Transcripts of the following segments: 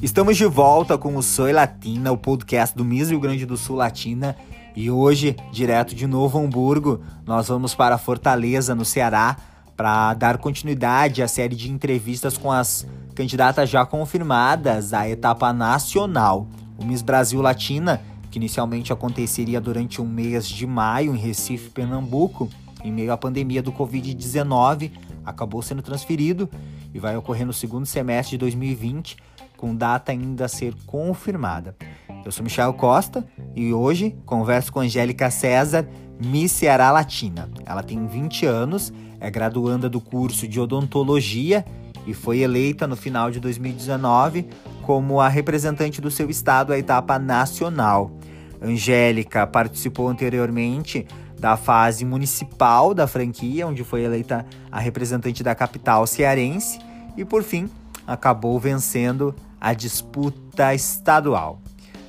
Estamos de volta com o Soy Latina, o podcast do Miss Rio Grande do Sul Latina. E hoje, direto de Novo Hamburgo, nós vamos para Fortaleza, no Ceará, para dar continuidade à série de entrevistas com as candidatas já confirmadas à etapa nacional. O Miss Brasil Latina, que inicialmente aconteceria durante um mês de maio em Recife, Pernambuco, em meio à pandemia do Covid-19, acabou sendo transferido e vai ocorrer no segundo semestre de 2020 com data ainda a ser confirmada. Eu sou Michel Costa e hoje converso com Angélica César, Miss Ceará Latina. Ela tem 20 anos, é graduanda do curso de odontologia e foi eleita no final de 2019 como a representante do seu estado à etapa nacional. Angélica participou anteriormente da fase municipal da franquia, onde foi eleita a representante da capital cearense e, por fim, acabou vencendo a disputa estadual.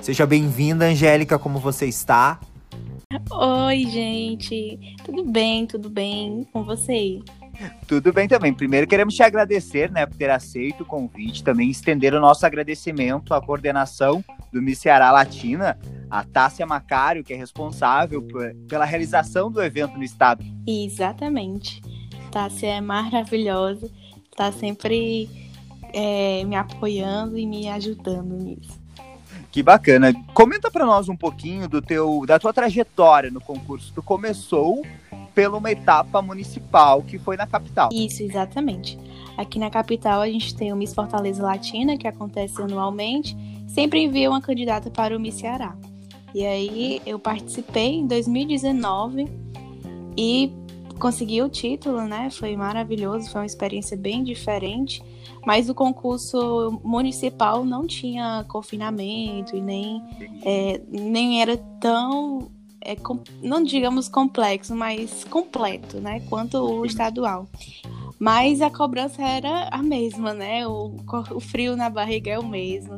Seja bem-vinda, Angélica, como você está? Oi, gente. Tudo bem, tudo bem com você? Tudo bem também. Primeiro queremos te agradecer, né, por ter aceito o convite, também estender o nosso agradecimento à coordenação do Miss Ceará Latina, a Tássia Macário, que é responsável por, pela realização do evento no estado. Exatamente. Tássia é maravilhosa, está sempre é, me apoiando e me ajudando nisso. Que bacana. Comenta para nós um pouquinho do teu, da tua trajetória no concurso. Tu começou pela uma etapa municipal que foi na capital. Isso, exatamente. Aqui na capital a gente tem o Miss Fortaleza Latina, que acontece anualmente. Sempre envia uma candidata para o Miss Ceará. E aí eu participei em 2019 e consegui o título, né? Foi maravilhoso, foi uma experiência bem diferente. Mas o concurso municipal não tinha confinamento e nem, é, nem era tão, é, com, não digamos complexo, mas completo, né? Quanto o estadual. Mas a cobrança era a mesma, né? O, o frio na barriga é o mesmo.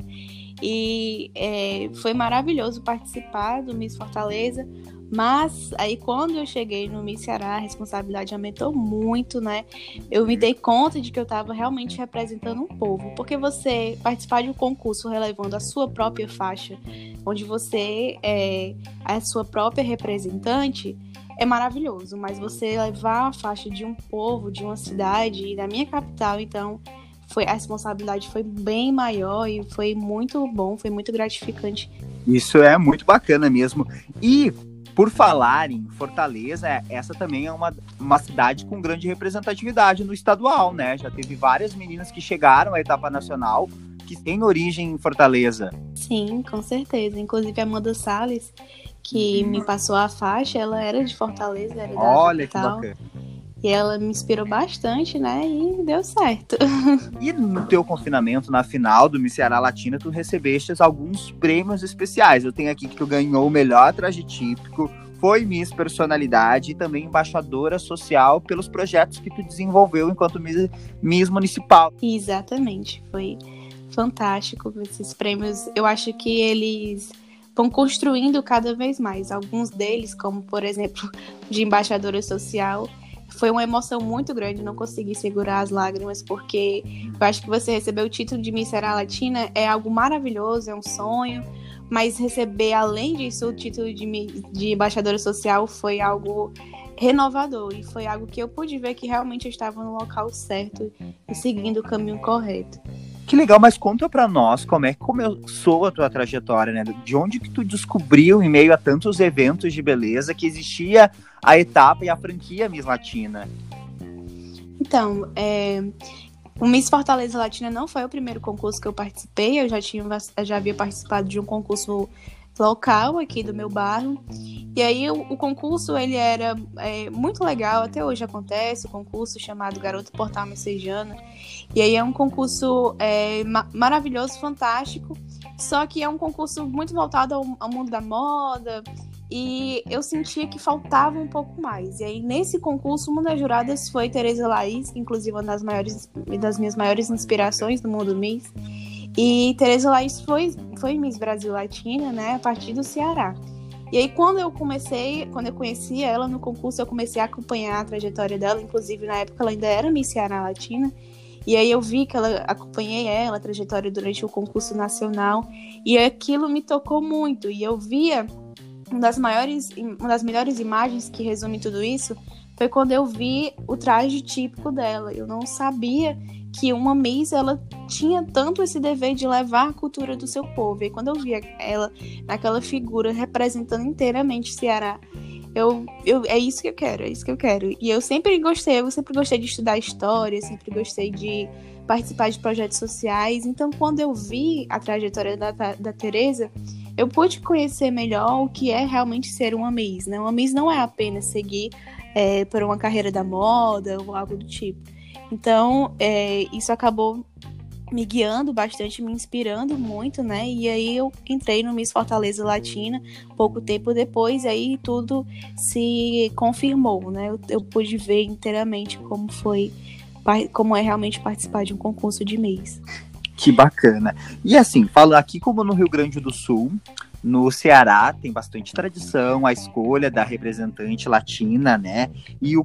E é, foi maravilhoso participar do Miss Fortaleza, mas aí quando eu cheguei no Miss Ceará, a responsabilidade aumentou muito, né? Eu me dei conta de que eu estava realmente representando um povo, porque você participar de um concurso relevando a sua própria faixa, onde você é a sua própria representante, é maravilhoso, mas você levar a faixa de um povo, de uma cidade, da minha capital, então foi a responsabilidade foi bem maior e foi muito bom, foi muito gratificante. Isso é muito bacana mesmo. E por falar em Fortaleza, essa também é uma, uma cidade com grande representatividade no estadual, né? Já teve várias meninas que chegaram à etapa nacional que têm origem em Fortaleza. Sim, com certeza. Inclusive a Amanda Salles, que uhum. me passou a faixa, ela era de Fortaleza, era da Olha capital. que bacana. E ela me inspirou bastante, né? E deu certo. E no teu confinamento, na final do Miss Ceará Latina, tu recebeste alguns prêmios especiais. Eu tenho aqui que tu ganhou o melhor traje típico, foi Miss Personalidade e também embaixadora social pelos projetos que tu desenvolveu enquanto Miss, Miss Municipal. Exatamente, foi fantástico esses prêmios. Eu acho que eles vão construindo cada vez mais. Alguns deles, como por exemplo, de embaixadora social, foi uma emoção muito grande, não consegui segurar as lágrimas, porque eu acho que você receber o título de Miss Latina é algo maravilhoso, é um sonho, mas receber, além disso, o título de, de embaixadora social foi algo renovador e foi algo que eu pude ver que realmente eu estava no local certo e seguindo o caminho correto. Que legal, mas conta para nós como é que começou a tua trajetória, né? De onde que tu descobriu, em meio a tantos eventos de beleza, que existia a etapa e a franquia Miss Latina? Então, é, o Miss Fortaleza Latina não foi o primeiro concurso que eu participei, eu já, tinha, já havia participado de um concurso local aqui do meu bairro. E aí o, o concurso ele era é, muito legal, até hoje acontece, o concurso chamado Garoto Portal Messejana. E aí é um concurso é, ma maravilhoso, fantástico, só que é um concurso muito voltado ao, ao mundo da moda, e eu sentia que faltava um pouco mais. E aí, nesse concurso, uma das juradas foi Tereza Laís, inclusive uma das, maiores, das minhas maiores inspirações do mundo Miss. E Tereza Laís foi, foi Miss Brasil Latina, né, a partir do Ceará. E aí, quando eu comecei, quando eu conheci ela no concurso, eu comecei a acompanhar a trajetória dela, inclusive na época ela ainda era Miss Ceará Latina. E aí eu vi que ela acompanhei ela, a trajetória durante o concurso nacional, e aquilo me tocou muito. E eu via uma das maiores, uma das melhores imagens que resume tudo isso foi quando eu vi o traje típico dela. Eu não sabia que uma Miss ela tinha tanto esse dever de levar a cultura do seu povo. E quando eu via ela naquela figura representando inteiramente Ceará, eu, eu é isso que eu quero, é isso que eu quero. E eu sempre gostei, eu sempre gostei de estudar história, sempre gostei de participar de projetos sociais. Então, quando eu vi a trajetória da, da Teresa, eu pude conhecer melhor o que é realmente ser uma Miss. Né? Uma Miss não é apenas seguir é, por uma carreira da moda ou algo do tipo. Então, é, isso acabou me guiando bastante, me inspirando muito, né? E aí eu entrei no Miss Fortaleza Latina pouco tempo depois, e aí tudo se confirmou, né? Eu, eu pude ver inteiramente como foi, como é realmente participar de um concurso de Miss. Que bacana. E assim, falo aqui como no Rio Grande do Sul, no Ceará tem bastante tradição a escolha da representante latina, né? E o,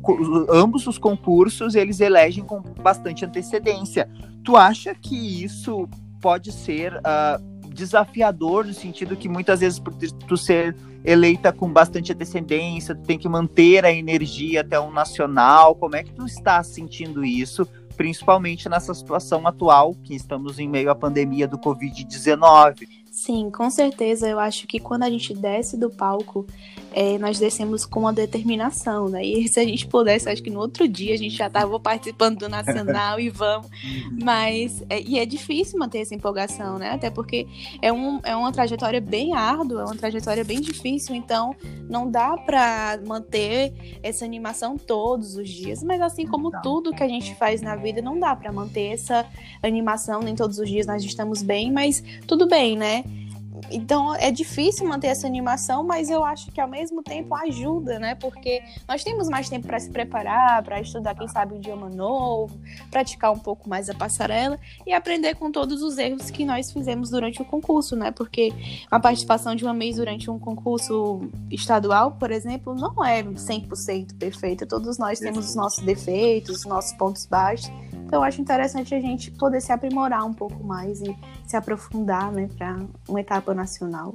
ambos os concursos eles elegem com bastante antecedência. Tu acha que isso pode ser uh, desafiador no sentido que muitas vezes por tu ser eleita com bastante antecedência, tu tem que manter a energia até um nacional. Como é que tu está sentindo isso? Principalmente nessa situação atual que estamos em meio à pandemia do Covid-19. Sim, com certeza. Eu acho que quando a gente desce do palco, é, nós descemos com uma determinação, né? E se a gente pudesse, acho que no outro dia a gente já estava participando do Nacional e vamos. Uhum. Mas, é, e é difícil manter essa empolgação, né? Até porque é, um, é uma trajetória bem árdua, é uma trajetória bem difícil, então não dá para manter essa animação todos os dias. Mas assim como tudo que a gente faz na vida, não dá para manter essa animação, nem todos os dias nós estamos bem, mas tudo bem, né? Então é difícil manter essa animação, mas eu acho que ao mesmo tempo ajuda, né? Porque nós temos mais tempo para se preparar, para estudar, quem sabe, um idioma novo, praticar um pouco mais a passarela e aprender com todos os erros que nós fizemos durante o concurso, né? Porque a participação de uma mês durante um concurso estadual, por exemplo, não é 100% perfeita. Todos nós temos os nossos defeitos, os nossos pontos baixos. Então, eu acho interessante a gente poder se aprimorar um pouco mais e se aprofundar, né, para uma etapa nacional.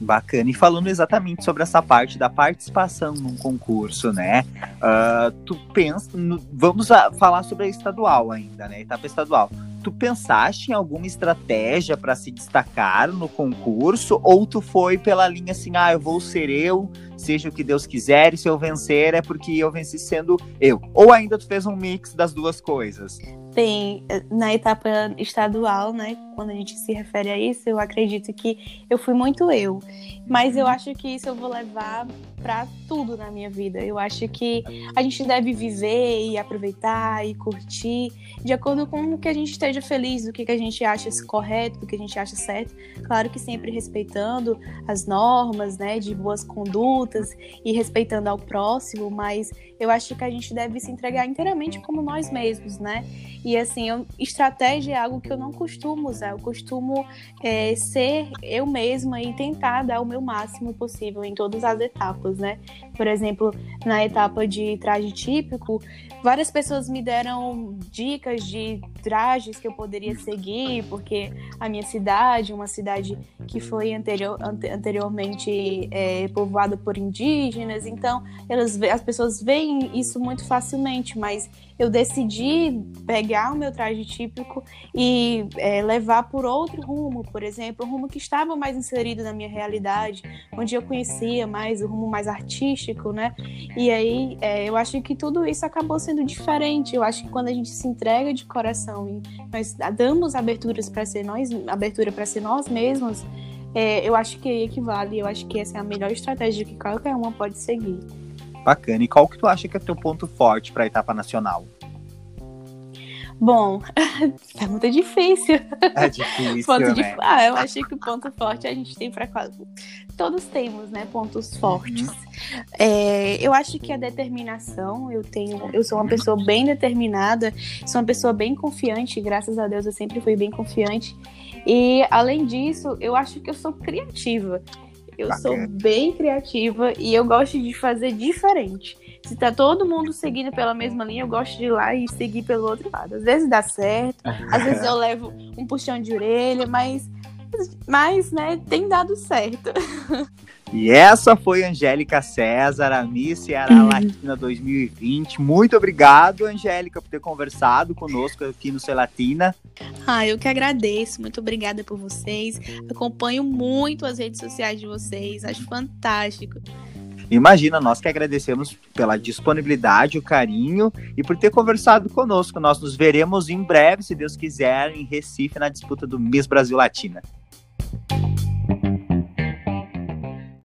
Bacana. E falando exatamente sobre essa parte da participação num concurso, né? Uh, tu pensa. No, vamos falar sobre a estadual ainda, né? Etapa estadual. Tu pensaste em alguma estratégia para se destacar no concurso? Ou tu foi pela linha assim, ah, eu vou ser eu, seja o que Deus quiser, e se eu vencer é porque eu venci sendo eu? Ou ainda tu fez um mix das duas coisas? tem na etapa estadual, né? Quando a gente se refere a isso, eu acredito que eu fui muito eu. Mas eu acho que isso eu vou levar para tudo na minha vida. Eu acho que a gente deve viver e aproveitar e curtir de acordo com o que a gente esteja feliz, do que a gente acha correto, do que a gente acha certo. Claro que sempre respeitando as normas, né, de boas condutas e respeitando ao próximo, mas eu acho que a gente deve se entregar inteiramente como nós mesmos, né? E assim, eu, estratégia é algo que eu não costumo usar. Eu costumo é, ser eu mesma e tentar dar o meu máximo possível em todas as etapas, né? Por exemplo, na etapa de traje típico, várias pessoas me deram dicas de trajes que eu poderia seguir, porque a minha cidade, uma cidade que foi anterior, anteriormente é, povoada por indígenas, então elas, as pessoas veem isso muito facilmente, mas eu decidi pegar o meu traje típico e é, levar por outro rumo, por exemplo, um rumo que estava mais inserido na minha realidade, onde eu conhecia mais o rumo mais artístico, né? E aí é, eu acho que tudo isso acabou sendo diferente. Eu acho que quando a gente se entrega de coração e nós damos aberturas para ser nós, abertura para ser nós mesmos, é, eu acho que equivale. Eu acho que essa é a melhor estratégia que qualquer uma pode seguir. Bacana. E qual que tu acha que é teu ponto forte para a etapa nacional? Bom, é muito difícil. É difícil, ponto né? Ah, eu achei que o ponto forte a gente tem para quase... Todos temos, né, pontos fortes. Uhum. É, eu acho que a determinação, eu tenho... Eu sou uma pessoa bem determinada, sou uma pessoa bem confiante, graças a Deus eu sempre fui bem confiante. E, além disso, eu acho que eu sou criativa. Eu Bacana. sou bem criativa e eu gosto de fazer diferente. se tá todo mundo seguindo pela mesma linha, eu gosto de ir lá e seguir pelo outro lado. Às vezes dá certo, às vezes eu levo um puxão de orelha, mas, mas né, tem dado certo. E essa foi Angélica César, a Miss Ceará uhum. Latina 2020. Muito obrigado, Angélica, por ter conversado conosco aqui no Latina. Ah, eu que agradeço. Muito obrigada por vocês. Acompanho muito as redes sociais de vocês. Acho fantástico. Imagina, nós que agradecemos pela disponibilidade, o carinho e por ter conversado conosco. Nós nos veremos em breve, se Deus quiser, em Recife, na disputa do Miss Brasil Latina. Thank you